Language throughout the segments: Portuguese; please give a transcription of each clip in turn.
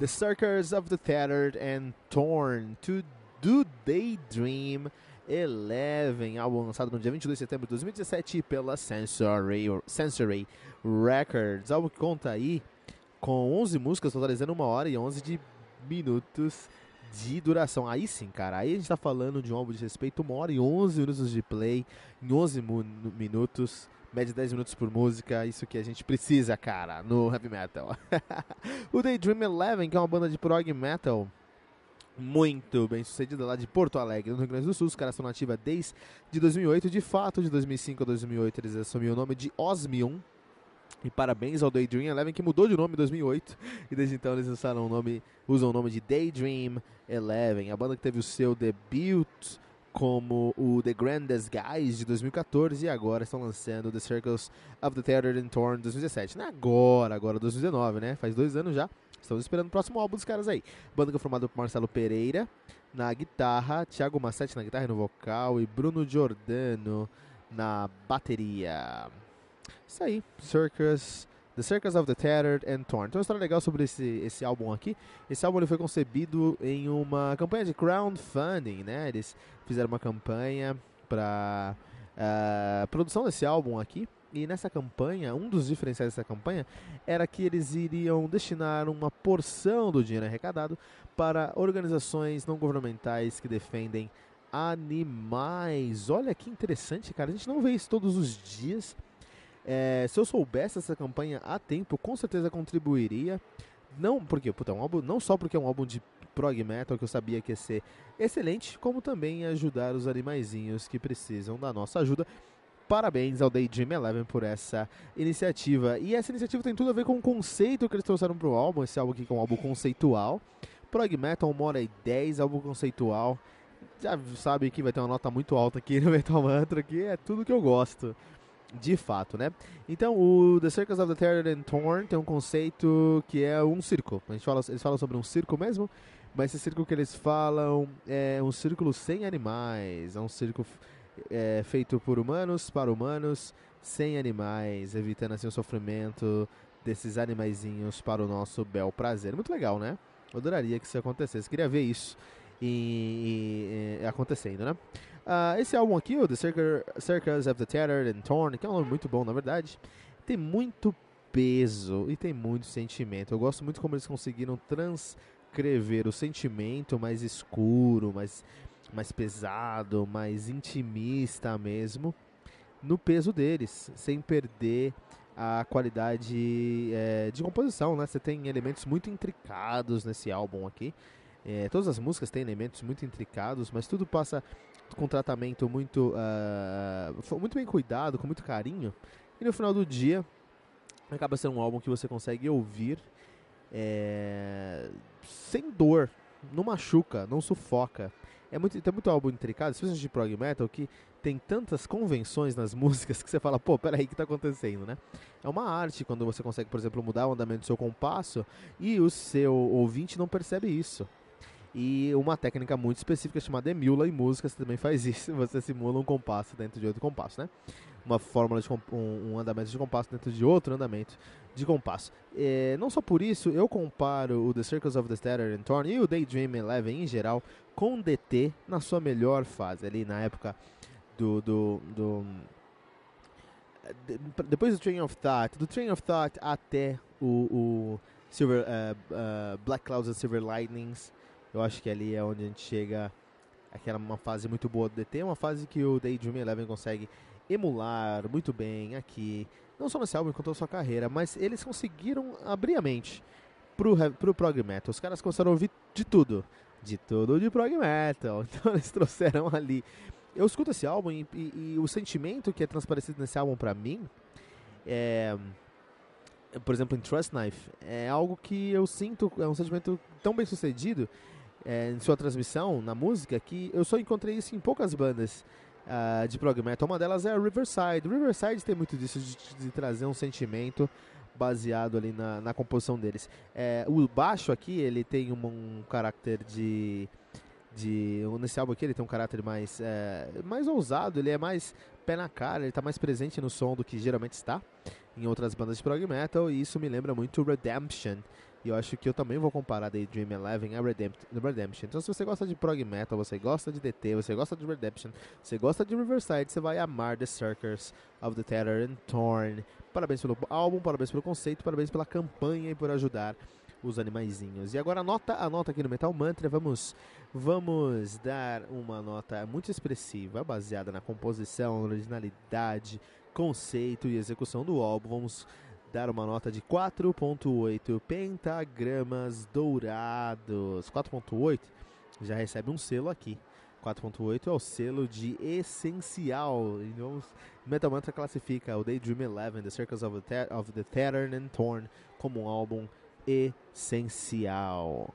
The Circus of the Tattered and Torn to Do Daydream 11, álbum lançado no dia 22 de setembro de 2017 pela Sensory, Sensory Records. Álbum que conta aí com 11 músicas, totalizando 1 hora e 11 de minutos de duração. Aí sim, cara, aí a gente tá falando de um álbum de respeito, 1 hora e 11 minutos de play, em 11 minutos média 10 minutos por música, isso que a gente precisa, cara, no heavy metal. o Daydream Eleven, que é uma banda de prog metal muito bem sucedida lá de Porto Alegre, no Rio Grande do Sul. Os caras estão nativa desde 2008. De fato, de 2005 a 2008, eles assumiram o nome de Osmium. E parabéns ao Daydream Eleven, que mudou de nome em 2008. E desde então eles usaram o nome, usam o nome de Daydream Eleven. A banda que teve o seu debut como o The Grandest Guys de 2014 e agora estão lançando The Circles of the Tattered and Torn 2017. Não é agora, agora 2019, né? Faz dois anos já. Estamos esperando o próximo álbum dos caras aí. Banda que é formada por Marcelo Pereira na guitarra, Thiago Massetti na guitarra e no vocal e Bruno Giordano na bateria. Isso aí, Circus The Circus of the Tattered and Torn. Tem uma história legal sobre esse, esse álbum aqui. Esse álbum ele foi concebido em uma campanha de crowdfunding, né? Eles fizeram uma campanha para uh, eh, produção desse álbum aqui. E nessa campanha, um dos diferenciais dessa campanha era que eles iriam destinar uma porção do dinheiro arrecadado para organizações não governamentais que defendem animais. Olha que interessante, cara. A gente não vê isso todos os dias. É, se eu soubesse essa campanha a tempo, com certeza contribuiria. Não porque, puta, é um álbum, não só porque é um álbum de prog metal que eu sabia que ia ser excelente, como também ajudar os animaizinhos que precisam da nossa ajuda. Parabéns ao Daydream Eleven por essa iniciativa. E essa iniciativa tem tudo a ver com o conceito que eles trouxeram pro álbum. Esse álbum aqui que é um álbum conceitual. Prog Metal, 1 hora e 10, álbum conceitual. Já sabe que vai ter uma nota muito alta aqui no Metal Mantra, que é tudo que eu gosto de fato, né? Então, o The Circus of the Terror and Torn tem um conceito que é um círculo. A gente fala, eles falam sobre um círculo mesmo, mas esse círculo que eles falam é um círculo sem animais, é um círculo é, feito por humanos, para humanos, sem animais, evitando assim o sofrimento desses animaizinhos para o nosso bel prazer. Muito legal, né? Eu adoraria que isso acontecesse. Queria ver isso e, e, e acontecendo, né? Uh, esse álbum aqui, o The Circus of the Tattered and Torn, que é um nome muito bom, na verdade, tem muito peso e tem muito sentimento. Eu gosto muito como eles conseguiram transcrever o sentimento mais escuro, mais, mais pesado, mais intimista mesmo, no peso deles, sem perder a qualidade é, de composição, né? Você tem elementos muito intricados nesse álbum aqui. É, todas as músicas têm elementos muito intricados, mas tudo passa com tratamento muito, uh, muito bem cuidado, com muito carinho. E no final do dia, acaba sendo um álbum que você consegue ouvir é, sem dor, não machuca, não sufoca. É muito, tem muito álbum intricado, especialmente de prog metal, que tem tantas convenções nas músicas que você fala, pô, peraí, o que está acontecendo, né? É uma arte quando você consegue, por exemplo, mudar o andamento do seu compasso e o seu ouvinte não percebe isso. E uma técnica muito específica chamada Emula em música, você também faz isso, você simula um compasso dentro de outro compasso, né? Uma fórmula de um, um andamento de compasso dentro de outro andamento de compasso. É, não só por isso, eu comparo o The Circles of the Statter and Torn e o Daydream Eleven em geral com DT na sua melhor fase, ali na época do, do, do depois do Train of Thought, do Train of Thought até o, o Silver, uh, uh, Black Clouds and Silver Lightnings, eu acho que ali é onde a gente chega aquela uma fase muito boa do DT, uma fase que o Daydream Eleven consegue emular muito bem aqui, não só nesse álbum, quanto a sua carreira, mas eles conseguiram abrir a mente pro, pro prog metal. Os caras começaram a ouvir de tudo, de tudo de prog metal. Então eles trouxeram ali. Eu escuto esse álbum e, e, e o sentimento que é transparecido nesse álbum para mim é por exemplo, em Trust Knife, é algo que eu sinto, é um sentimento tão bem sucedido é, em sua transmissão, na música, que eu só encontrei isso em poucas bandas uh, de prog metal. Uma delas é a Riverside. Riverside tem muito disso, de, de trazer um sentimento baseado ali na, na composição deles. É, o baixo aqui, ele tem um, um caráter de de nesse álbum aqui ele tem um caráter mais é, mais ousado ele é mais pé na cara ele está mais presente no som do que geralmente está em outras bandas de prog metal e isso me lembra muito Redemption e eu acho que eu também vou comparar Daydream Eleven a Redemption. Então, se você gosta de prog metal, você gosta de DT, você gosta de Redemption, você gosta de Riverside, você vai amar The Circus of the Tether and Torn. Parabéns pelo álbum, parabéns pelo conceito, parabéns pela campanha e por ajudar os animaizinhos. E agora anota a nota aqui no Metal Mantra, vamos vamos dar uma nota muito expressiva, baseada na composição, originalidade, conceito e execução do álbum. Vamos dar uma nota de 4.8 pentagramas dourados. 4.8 já recebe um selo aqui. 4.8 é o selo de essencial. Então, Metal Mantra classifica o Daydream Eleven, The Circles of the, of the Pattern and Torn, como um álbum essencial.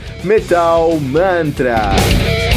Metal Mantra.